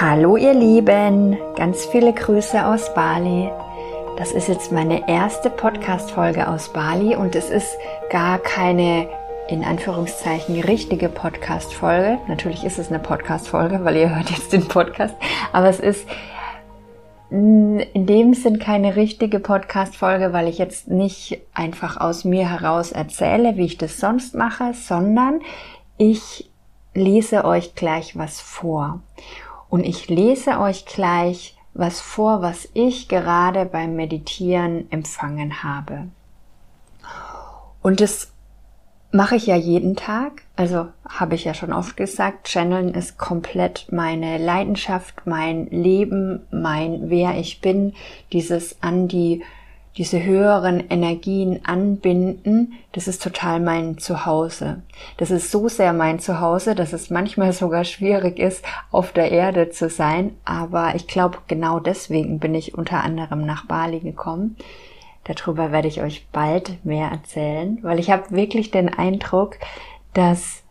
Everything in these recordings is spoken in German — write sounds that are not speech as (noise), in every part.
Hallo ihr Lieben, ganz viele Grüße aus Bali. Das ist jetzt meine erste Podcast-Folge aus Bali und es ist gar keine in Anführungszeichen richtige Podcast-Folge. Natürlich ist es eine Podcast-Folge, weil ihr hört jetzt den Podcast, aber es ist in dem Sinn keine richtige Podcast-Folge, weil ich jetzt nicht einfach aus mir heraus erzähle, wie ich das sonst mache, sondern ich lese euch gleich was vor. Und ich lese euch gleich was vor, was ich gerade beim Meditieren empfangen habe. Und das mache ich ja jeden Tag. Also habe ich ja schon oft gesagt, Channeln ist komplett meine Leidenschaft, mein Leben, mein wer ich bin, dieses an die diese höheren Energien anbinden, das ist total mein Zuhause. Das ist so sehr mein Zuhause, dass es manchmal sogar schwierig ist, auf der Erde zu sein. Aber ich glaube, genau deswegen bin ich unter anderem nach Bali gekommen. Darüber werde ich euch bald mehr erzählen, weil ich habe wirklich den Eindruck, dass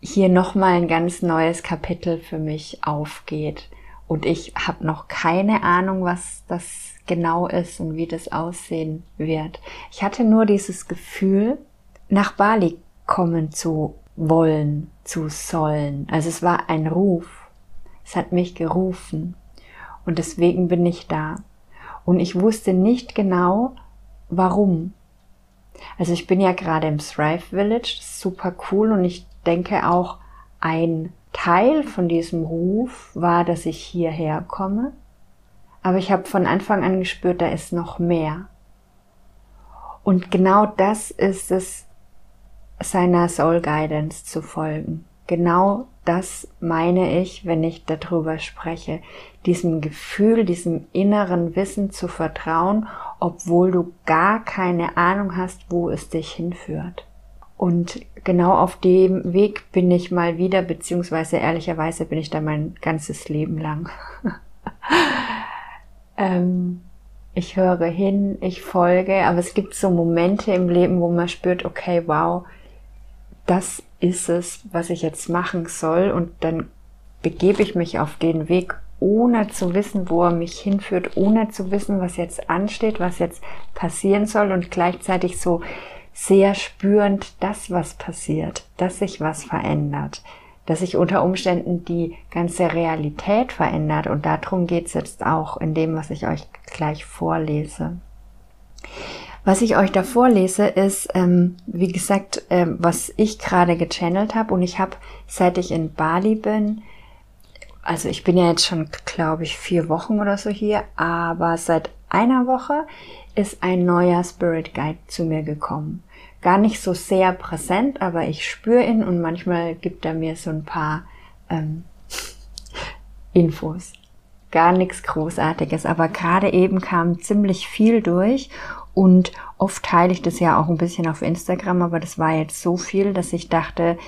hier nochmal ein ganz neues Kapitel für mich aufgeht. Und ich habe noch keine Ahnung, was das genau ist und wie das aussehen wird. Ich hatte nur dieses Gefühl, nach Bali kommen zu wollen, zu sollen. Also es war ein Ruf. Es hat mich gerufen. Und deswegen bin ich da. Und ich wusste nicht genau, warum. Also ich bin ja gerade im Thrive Village, super cool und ich denke auch ein Teil von diesem Ruf war, dass ich hierher komme aber ich habe von Anfang an gespürt, da ist noch mehr. Und genau das ist es, seiner Soul Guidance zu folgen. Genau das meine ich, wenn ich darüber spreche. Diesem Gefühl, diesem inneren Wissen zu vertrauen, obwohl du gar keine Ahnung hast, wo es dich hinführt. Und genau auf dem Weg bin ich mal wieder, beziehungsweise ehrlicherweise bin ich da mein ganzes Leben lang. (laughs) ähm, ich höre hin, ich folge, aber es gibt so Momente im Leben, wo man spürt, okay, wow, das ist es, was ich jetzt machen soll und dann begebe ich mich auf den Weg, ohne zu wissen, wo er mich hinführt, ohne zu wissen, was jetzt ansteht, was jetzt passieren soll und gleichzeitig so sehr spürend das, was passiert, dass sich was verändert, dass sich unter Umständen die ganze Realität verändert. Und darum geht's jetzt auch in dem, was ich euch gleich vorlese. Was ich euch da vorlese, ist, ähm, wie gesagt, ähm, was ich gerade gechannelt habe. Und ich habe, seit ich in Bali bin, also ich bin ja jetzt schon, glaube ich, vier Wochen oder so hier, aber seit einer Woche ist ein neuer Spirit Guide zu mir gekommen gar nicht so sehr präsent, aber ich spüre ihn und manchmal gibt er mir so ein paar ähm, (laughs) Infos. Gar nichts Großartiges, aber gerade eben kam ziemlich viel durch und oft teile ich das ja auch ein bisschen auf Instagram, aber das war jetzt so viel, dass ich dachte,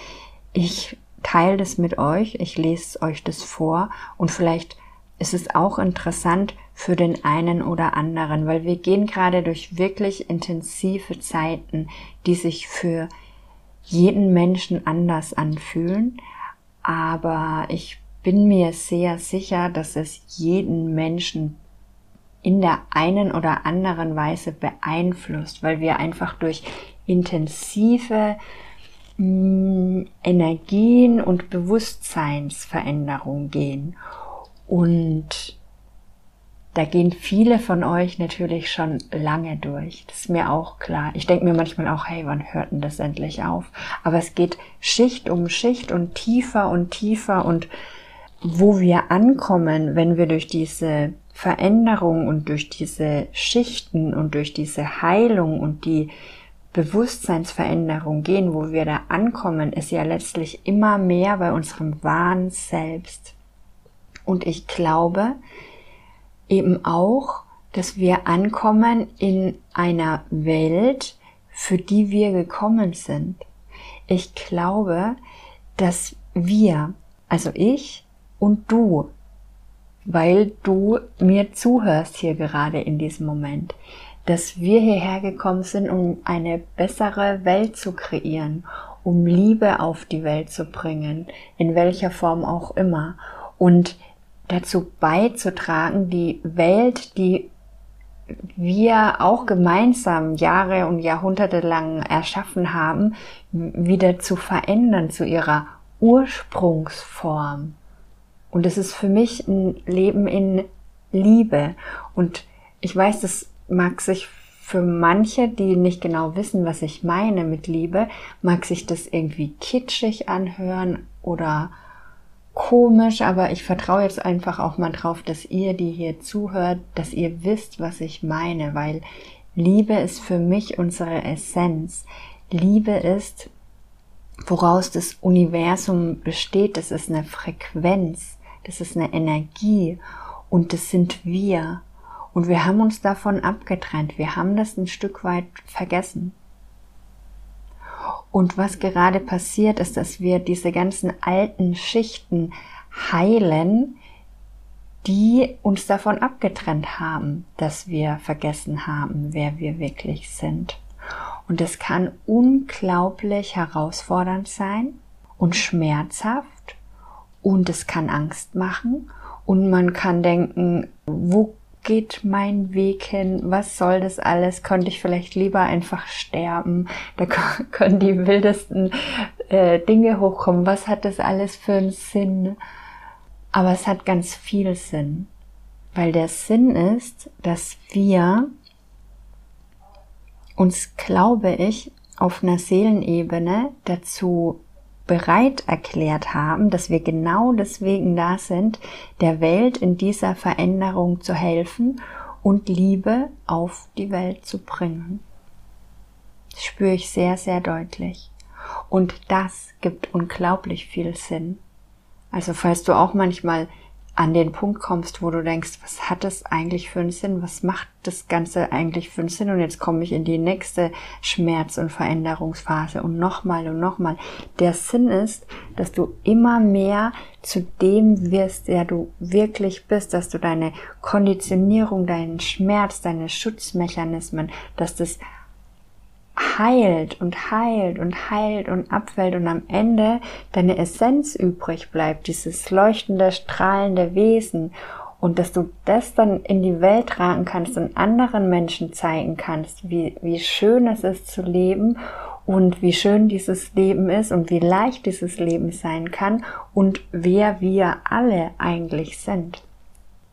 ich teile das mit euch, ich lese euch das vor und vielleicht ist es auch interessant für den einen oder anderen, weil wir gehen gerade durch wirklich intensive Zeiten, die sich für jeden Menschen anders anfühlen. Aber ich bin mir sehr sicher, dass es jeden Menschen in der einen oder anderen Weise beeinflusst, weil wir einfach durch intensive Energien und Bewusstseinsveränderung gehen. Und da gehen viele von euch natürlich schon lange durch. Das ist mir auch klar. Ich denke mir manchmal auch, hey, wann hört denn das endlich auf? Aber es geht Schicht um Schicht und tiefer und tiefer und wo wir ankommen, wenn wir durch diese Veränderung und durch diese Schichten und durch diese Heilung und die Bewusstseinsveränderung gehen, wo wir da ankommen, ist ja letztlich immer mehr bei unserem wahren Selbst. Und ich glaube, eben auch, dass wir ankommen in einer Welt, für die wir gekommen sind. Ich glaube, dass wir, also ich und du, weil du mir zuhörst hier gerade in diesem Moment, dass wir hierher gekommen sind, um eine bessere Welt zu kreieren, um Liebe auf die Welt zu bringen, in welcher Form auch immer. Und dazu beizutragen, die Welt, die wir auch gemeinsam Jahre und Jahrhunderte lang erschaffen haben, wieder zu verändern zu ihrer Ursprungsform. Und es ist für mich ein Leben in Liebe. Und ich weiß, das mag sich für manche, die nicht genau wissen, was ich meine mit Liebe, mag sich das irgendwie kitschig anhören oder komisch, aber ich vertraue jetzt einfach auch mal drauf, dass ihr, die hier zuhört, dass ihr wisst, was ich meine, weil Liebe ist für mich unsere Essenz. Liebe ist, woraus das Universum besteht, das ist eine Frequenz, das ist eine Energie und das sind wir. Und wir haben uns davon abgetrennt. Wir haben das ein Stück weit vergessen. Und was gerade passiert ist, dass wir diese ganzen alten Schichten heilen, die uns davon abgetrennt haben, dass wir vergessen haben, wer wir wirklich sind. Und es kann unglaublich herausfordernd sein und schmerzhaft und es kann Angst machen und man kann denken, wo geht mein Weg hin? Was soll das alles? Könnte ich vielleicht lieber einfach sterben? Da (laughs) können die wildesten äh, Dinge hochkommen. Was hat das alles für einen Sinn? Aber es hat ganz viel Sinn, weil der Sinn ist, dass wir uns, glaube ich, auf einer Seelenebene dazu bereit erklärt haben, dass wir genau deswegen da sind, der Welt in dieser Veränderung zu helfen und Liebe auf die Welt zu bringen. Das spüre ich sehr, sehr deutlich. Und das gibt unglaublich viel Sinn. Also falls du auch manchmal an den Punkt kommst, wo du denkst, was hat das eigentlich für einen Sinn? Was macht das Ganze eigentlich für einen Sinn? Und jetzt komme ich in die nächste Schmerz- und Veränderungsphase und nochmal und nochmal. Der Sinn ist, dass du immer mehr zu dem wirst, der du wirklich bist, dass du deine Konditionierung, deinen Schmerz, deine Schutzmechanismen, dass das heilt und heilt und heilt und abfällt und am Ende deine Essenz übrig bleibt, dieses leuchtende, strahlende Wesen und dass du das dann in die Welt tragen kannst und anderen Menschen zeigen kannst, wie, wie schön es ist zu leben und wie schön dieses Leben ist und wie leicht dieses Leben sein kann und wer wir alle eigentlich sind.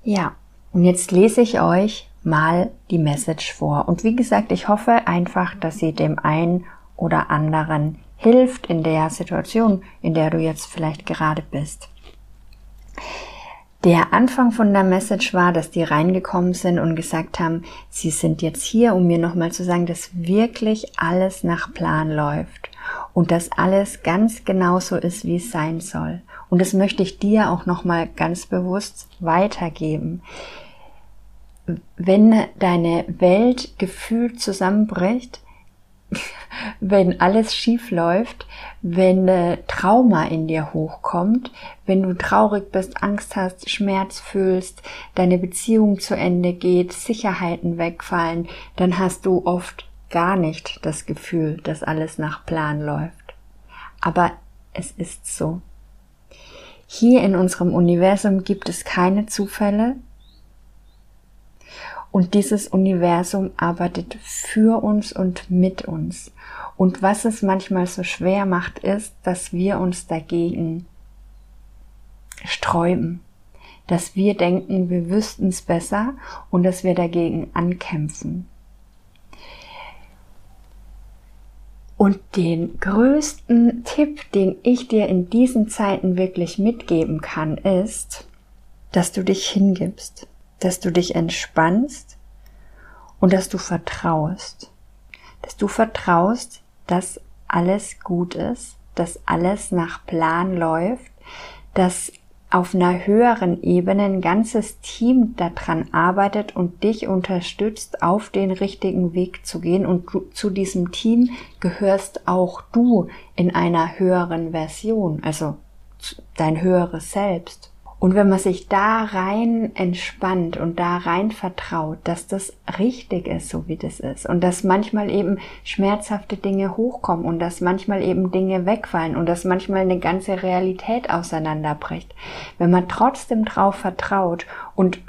Ja, und jetzt lese ich euch mal die Message vor. Und wie gesagt, ich hoffe einfach, dass sie dem einen oder anderen hilft in der Situation, in der du jetzt vielleicht gerade bist. Der Anfang von der Message war, dass die reingekommen sind und gesagt haben, sie sind jetzt hier, um mir nochmal zu sagen, dass wirklich alles nach Plan läuft und dass alles ganz genau so ist, wie es sein soll. Und das möchte ich dir auch nochmal ganz bewusst weitergeben wenn deine Welt gefühlt zusammenbricht, (laughs) wenn alles schief läuft, wenn äh, Trauma in dir hochkommt, wenn du traurig bist, Angst hast, Schmerz fühlst, deine Beziehung zu Ende geht, Sicherheiten wegfallen, dann hast du oft gar nicht das Gefühl, dass alles nach Plan läuft. Aber es ist so. Hier in unserem Universum gibt es keine Zufälle, und dieses Universum arbeitet für uns und mit uns. Und was es manchmal so schwer macht, ist, dass wir uns dagegen sträuben. Dass wir denken, wir wüssten es besser und dass wir dagegen ankämpfen. Und den größten Tipp, den ich dir in diesen Zeiten wirklich mitgeben kann, ist, dass du dich hingibst dass du dich entspannst und dass du vertraust. Dass du vertraust, dass alles gut ist, dass alles nach Plan läuft, dass auf einer höheren Ebene ein ganzes Team daran arbeitet und dich unterstützt, auf den richtigen Weg zu gehen. Und du, zu diesem Team gehörst auch du in einer höheren Version, also dein höheres Selbst. Und wenn man sich da rein entspannt und da rein vertraut, dass das richtig ist, so wie das ist, und dass manchmal eben schmerzhafte Dinge hochkommen und dass manchmal eben Dinge wegfallen und dass manchmal eine ganze Realität auseinanderbricht, wenn man trotzdem drauf vertraut und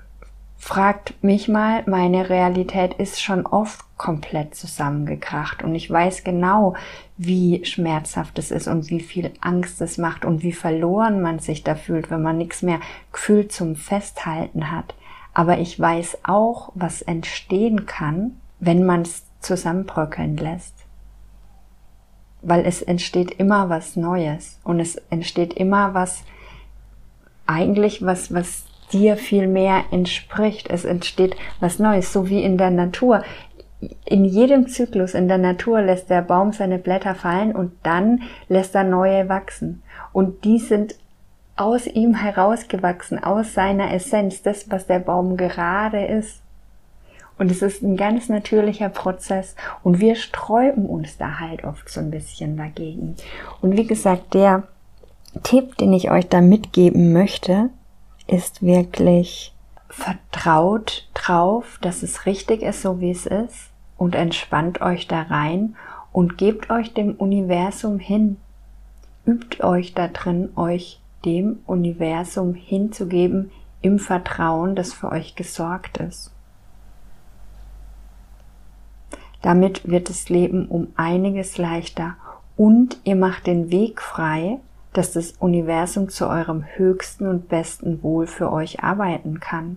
fragt mich mal, meine Realität ist schon oft komplett zusammengekracht und ich weiß genau, wie schmerzhaft es ist und wie viel Angst es macht und wie verloren man sich da fühlt, wenn man nichts mehr Gefühl zum Festhalten hat. Aber ich weiß auch, was entstehen kann, wenn man es zusammenbröckeln lässt. Weil es entsteht immer was Neues und es entsteht immer was, eigentlich was, was dir viel mehr entspricht. Es entsteht was Neues, so wie in der Natur in jedem Zyklus in der Natur lässt der Baum seine Blätter fallen und dann lässt er neue wachsen. Und die sind aus ihm herausgewachsen, aus seiner Essenz, das, was der Baum gerade ist. Und es ist ein ganz natürlicher Prozess und wir sträuben uns da halt oft so ein bisschen dagegen. Und wie gesagt, der Tipp, den ich euch da mitgeben möchte, ist wirklich vertraut drauf, dass es richtig ist, so wie es ist und entspannt euch da rein und gebt euch dem Universum hin. Übt euch da drin, euch dem Universum hinzugeben im Vertrauen, dass für euch gesorgt ist. Damit wird das Leben um einiges leichter und ihr macht den Weg frei, dass das Universum zu eurem höchsten und besten Wohl für euch arbeiten kann.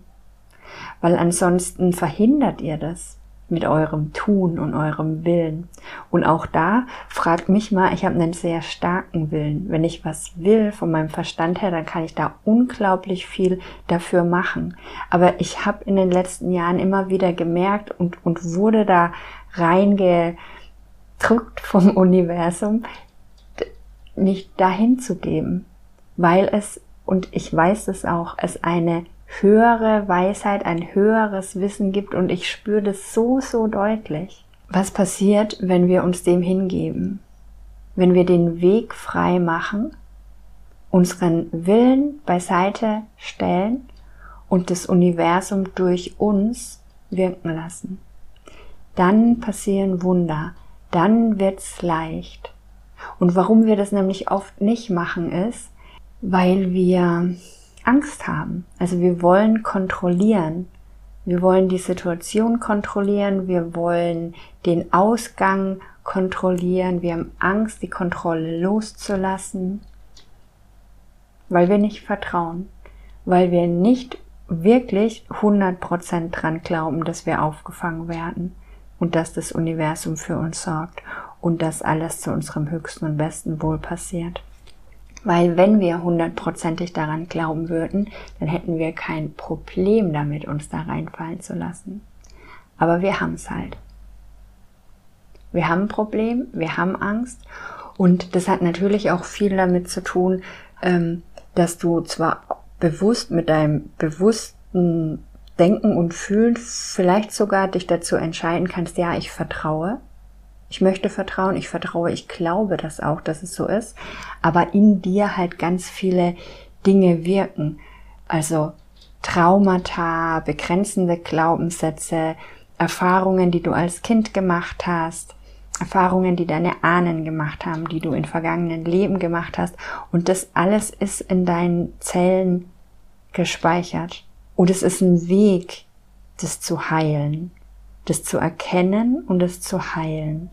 Weil ansonsten verhindert ihr das mit eurem Tun und eurem Willen. Und auch da fragt mich mal, ich habe einen sehr starken Willen. Wenn ich was will von meinem Verstand her, dann kann ich da unglaublich viel dafür machen. Aber ich habe in den letzten Jahren immer wieder gemerkt und, und wurde da reingedrückt vom (laughs) Universum, nicht dahin zu geben, weil es, und ich weiß es auch, es eine höhere Weisheit, ein höheres Wissen gibt und ich spüre das so, so deutlich. Was passiert, wenn wir uns dem hingeben? Wenn wir den Weg frei machen, unseren Willen beiseite stellen und das Universum durch uns wirken lassen. Dann passieren Wunder, dann wird's leicht. Und warum wir das nämlich oft nicht machen ist, weil wir Angst haben. Also wir wollen kontrollieren. Wir wollen die Situation kontrollieren. Wir wollen den Ausgang kontrollieren. Wir haben Angst, die Kontrolle loszulassen, weil wir nicht vertrauen, weil wir nicht wirklich 100% dran glauben, dass wir aufgefangen werden und dass das Universum für uns sorgt und dass alles zu unserem höchsten und besten Wohl passiert. Weil wenn wir hundertprozentig daran glauben würden, dann hätten wir kein Problem damit, uns da reinfallen zu lassen. Aber wir haben es halt. Wir haben ein Problem, wir haben Angst und das hat natürlich auch viel damit zu tun, ähm, dass du zwar bewusst mit deinem bewussten Denken und Fühlen vielleicht sogar dich dazu entscheiden kannst, ja, ich vertraue, ich möchte vertrauen, ich vertraue, ich glaube das auch, dass es so ist, aber in dir halt ganz viele Dinge wirken. Also Traumata, begrenzende Glaubenssätze, Erfahrungen, die du als Kind gemacht hast, Erfahrungen, die deine Ahnen gemacht haben, die du in vergangenen Leben gemacht hast. Und das alles ist in deinen Zellen gespeichert. Und es ist ein Weg, das zu heilen, das zu erkennen und das zu heilen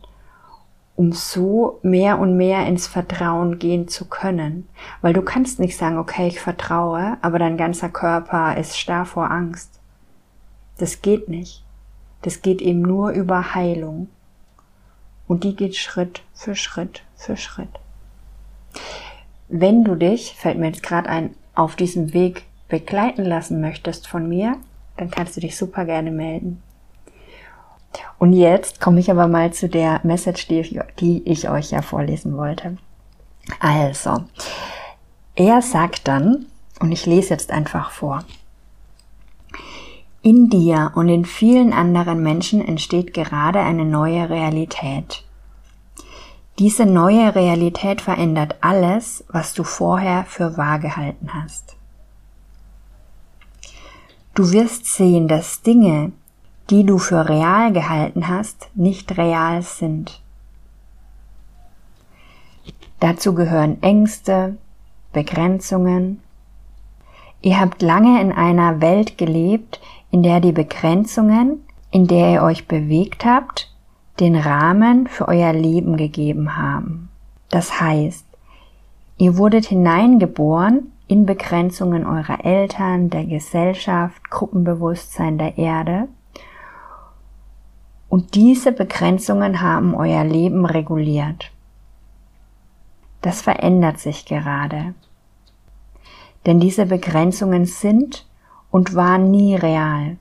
um so mehr und mehr ins Vertrauen gehen zu können. Weil du kannst nicht sagen, okay, ich vertraue, aber dein ganzer Körper ist starr vor Angst. Das geht nicht. Das geht eben nur über Heilung. Und die geht Schritt für Schritt für Schritt. Wenn du dich, fällt mir jetzt gerade ein, auf diesem Weg begleiten lassen möchtest von mir, dann kannst du dich super gerne melden. Und jetzt komme ich aber mal zu der Message, die ich, die ich euch ja vorlesen wollte. Also, er sagt dann, und ich lese jetzt einfach vor, in dir und in vielen anderen Menschen entsteht gerade eine neue Realität. Diese neue Realität verändert alles, was du vorher für wahr gehalten hast. Du wirst sehen, dass Dinge, die du für real gehalten hast, nicht real sind. Dazu gehören Ängste, Begrenzungen. Ihr habt lange in einer Welt gelebt, in der die Begrenzungen, in der ihr euch bewegt habt, den Rahmen für euer Leben gegeben haben. Das heißt, ihr wurdet hineingeboren in Begrenzungen eurer Eltern, der Gesellschaft, Gruppenbewusstsein der Erde. Und diese Begrenzungen haben euer Leben reguliert. Das verändert sich gerade. Denn diese Begrenzungen sind und waren nie real.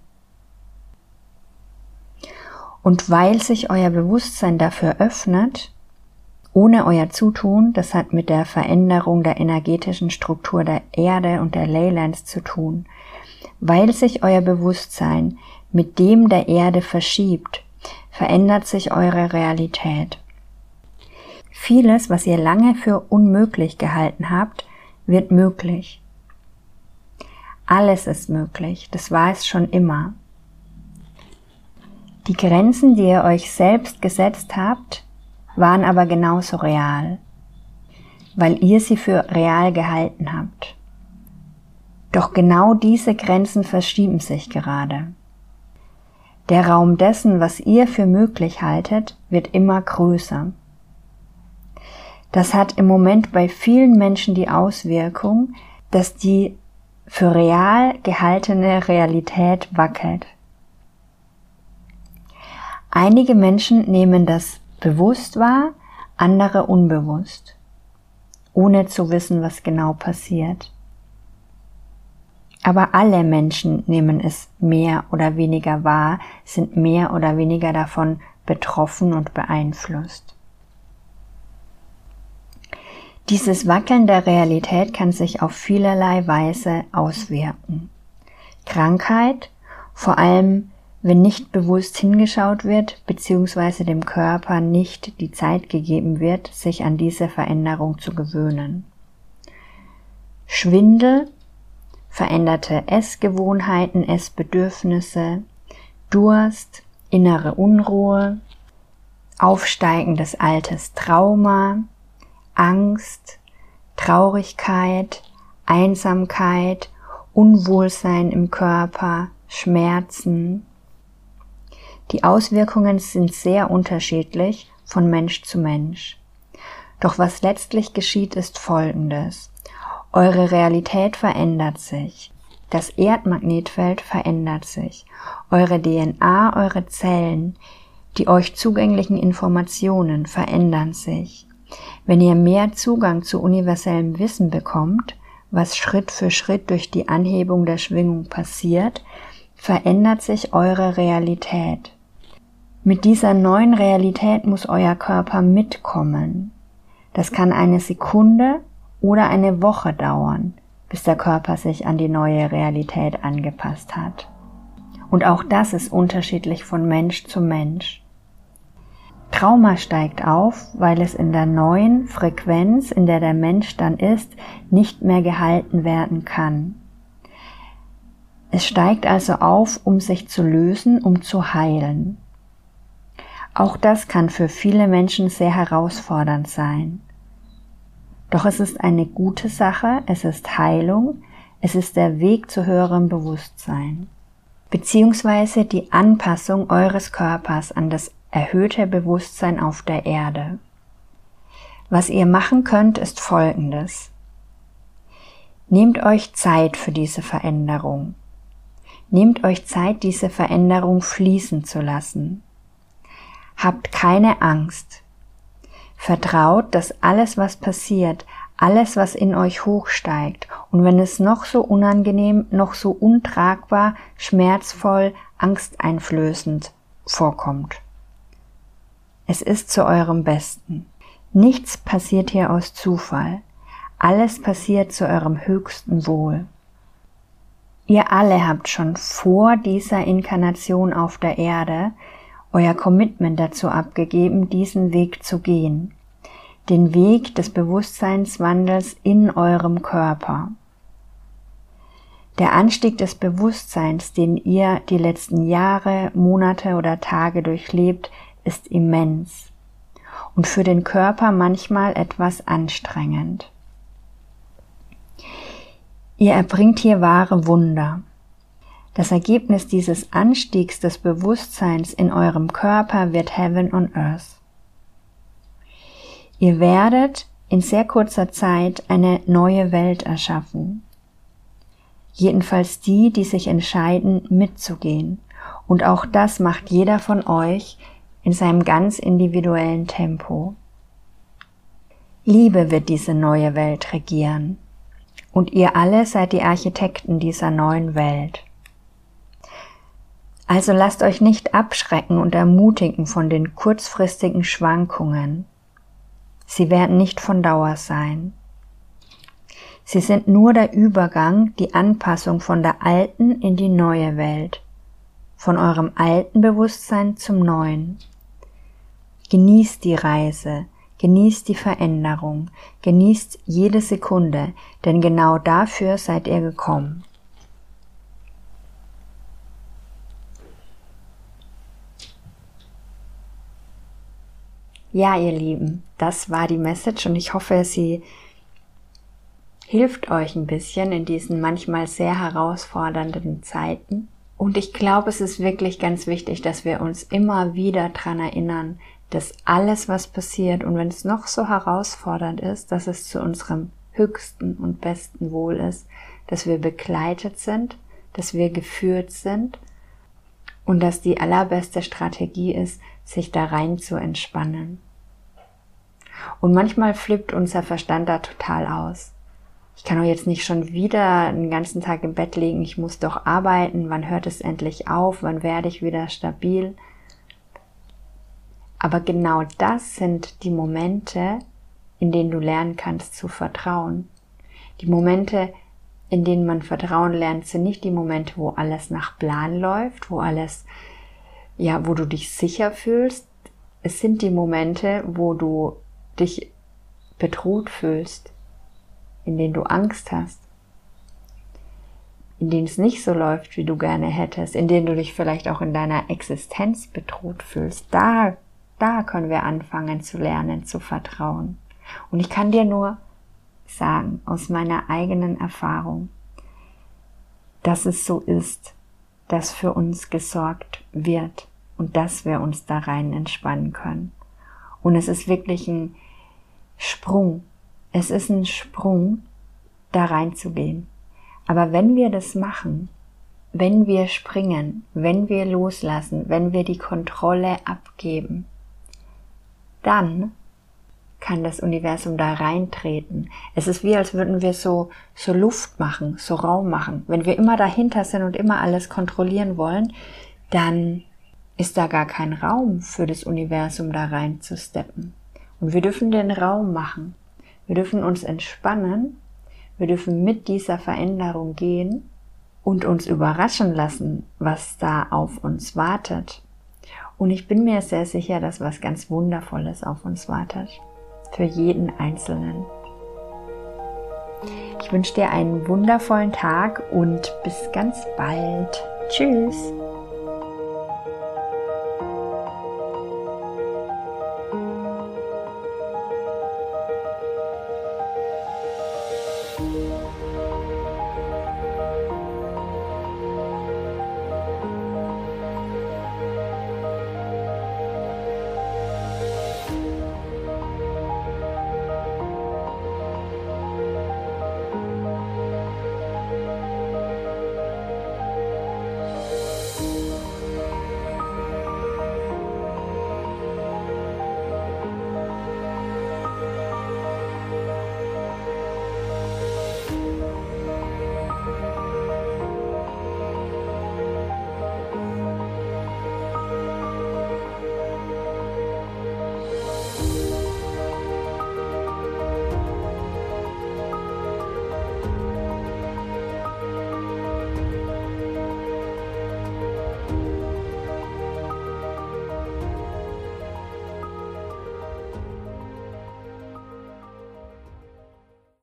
Und weil sich euer Bewusstsein dafür öffnet, ohne euer Zutun, das hat mit der Veränderung der energetischen Struktur der Erde und der Leylands zu tun, weil sich euer Bewusstsein mit dem der Erde verschiebt, verändert sich eure Realität. Vieles, was ihr lange für unmöglich gehalten habt, wird möglich. Alles ist möglich, das war es schon immer. Die Grenzen, die ihr euch selbst gesetzt habt, waren aber genauso real, weil ihr sie für real gehalten habt. Doch genau diese Grenzen verschieben sich gerade. Der Raum dessen, was ihr für möglich haltet, wird immer größer. Das hat im Moment bei vielen Menschen die Auswirkung, dass die für real gehaltene Realität wackelt. Einige Menschen nehmen das bewusst wahr, andere unbewusst, ohne zu wissen, was genau passiert. Aber alle Menschen nehmen es mehr oder weniger wahr, sind mehr oder weniger davon betroffen und beeinflusst. Dieses Wackeln der Realität kann sich auf vielerlei Weise auswirken. Krankheit, vor allem wenn nicht bewusst hingeschaut wird, beziehungsweise dem Körper nicht die Zeit gegeben wird, sich an diese Veränderung zu gewöhnen. Schwindel, veränderte Essgewohnheiten, Essbedürfnisse, Durst, innere Unruhe, aufsteigendes altes Trauma, Angst, Traurigkeit, Einsamkeit, Unwohlsein im Körper, Schmerzen, die Auswirkungen sind sehr unterschiedlich von Mensch zu Mensch. Doch was letztlich geschieht, ist Folgendes. Eure Realität verändert sich. Das Erdmagnetfeld verändert sich. Eure DNA, eure Zellen, die euch zugänglichen Informationen verändern sich. Wenn ihr mehr Zugang zu universellem Wissen bekommt, was Schritt für Schritt durch die Anhebung der Schwingung passiert, verändert sich eure Realität. Mit dieser neuen Realität muss euer Körper mitkommen. Das kann eine Sekunde oder eine Woche dauern, bis der Körper sich an die neue Realität angepasst hat. Und auch das ist unterschiedlich von Mensch zu Mensch. Trauma steigt auf, weil es in der neuen Frequenz, in der der Mensch dann ist, nicht mehr gehalten werden kann. Es steigt also auf, um sich zu lösen, um zu heilen. Auch das kann für viele Menschen sehr herausfordernd sein. Doch es ist eine gute Sache, es ist Heilung, es ist der Weg zu höherem Bewusstsein, beziehungsweise die Anpassung eures Körpers an das erhöhte Bewusstsein auf der Erde. Was ihr machen könnt, ist Folgendes. Nehmt euch Zeit für diese Veränderung. Nehmt euch Zeit, diese Veränderung fließen zu lassen. Habt keine Angst. Vertraut, dass alles, was passiert, alles, was in euch hochsteigt, und wenn es noch so unangenehm, noch so untragbar, schmerzvoll, angsteinflößend vorkommt. Es ist zu eurem Besten. Nichts passiert hier aus Zufall. Alles passiert zu eurem höchsten Wohl. Ihr alle habt schon vor dieser Inkarnation auf der Erde euer Commitment dazu abgegeben, diesen Weg zu gehen, den Weg des Bewusstseinswandels in eurem Körper. Der Anstieg des Bewusstseins, den ihr die letzten Jahre, Monate oder Tage durchlebt, ist immens und für den Körper manchmal etwas anstrengend. Ihr erbringt hier wahre Wunder. Das Ergebnis dieses Anstiegs des Bewusstseins in eurem Körper wird Heaven on Earth. Ihr werdet in sehr kurzer Zeit eine neue Welt erschaffen. Jedenfalls die, die sich entscheiden, mitzugehen. Und auch das macht jeder von euch in seinem ganz individuellen Tempo. Liebe wird diese neue Welt regieren. Und ihr alle seid die Architekten dieser neuen Welt. Also lasst euch nicht abschrecken und ermutigen von den kurzfristigen Schwankungen. Sie werden nicht von Dauer sein. Sie sind nur der Übergang, die Anpassung von der alten in die neue Welt, von eurem alten Bewusstsein zum neuen. Genießt die Reise, genießt die Veränderung, genießt jede Sekunde, denn genau dafür seid ihr gekommen. Ja, ihr Lieben, das war die Message und ich hoffe, sie hilft euch ein bisschen in diesen manchmal sehr herausfordernden Zeiten. Und ich glaube, es ist wirklich ganz wichtig, dass wir uns immer wieder dran erinnern, dass alles, was passiert und wenn es noch so herausfordernd ist, dass es zu unserem höchsten und besten Wohl ist, dass wir begleitet sind, dass wir geführt sind und dass die allerbeste Strategie ist, sich da rein zu entspannen. Und manchmal flippt unser Verstand da total aus. Ich kann doch jetzt nicht schon wieder den ganzen Tag im Bett liegen, ich muss doch arbeiten, wann hört es endlich auf, wann werde ich wieder stabil. Aber genau das sind die Momente, in denen du lernen kannst zu vertrauen. Die Momente, in denen man Vertrauen lernt, sind nicht die Momente, wo alles nach Plan läuft, wo alles, ja, wo du dich sicher fühlst. Es sind die Momente, wo du dich bedroht fühlst, in denen du Angst hast, in denen es nicht so läuft, wie du gerne hättest, in denen du dich vielleicht auch in deiner Existenz bedroht fühlst, da, da können wir anfangen zu lernen, zu vertrauen. Und ich kann dir nur sagen, aus meiner eigenen Erfahrung, dass es so ist, dass für uns gesorgt wird und dass wir uns da rein entspannen können. Und es ist wirklich ein Sprung. Es ist ein Sprung, da reinzugehen. Aber wenn wir das machen, wenn wir springen, wenn wir loslassen, wenn wir die Kontrolle abgeben, dann kann das Universum da reintreten. Es ist wie, als würden wir so, so Luft machen, so Raum machen. Wenn wir immer dahinter sind und immer alles kontrollieren wollen, dann ist da gar kein Raum für das Universum da rein zu steppen. Und wir dürfen den Raum machen. Wir dürfen uns entspannen. Wir dürfen mit dieser Veränderung gehen und uns überraschen lassen, was da auf uns wartet. Und ich bin mir sehr sicher, dass was ganz Wundervolles auf uns wartet. Für jeden Einzelnen. Ich wünsche dir einen wundervollen Tag und bis ganz bald. Tschüss.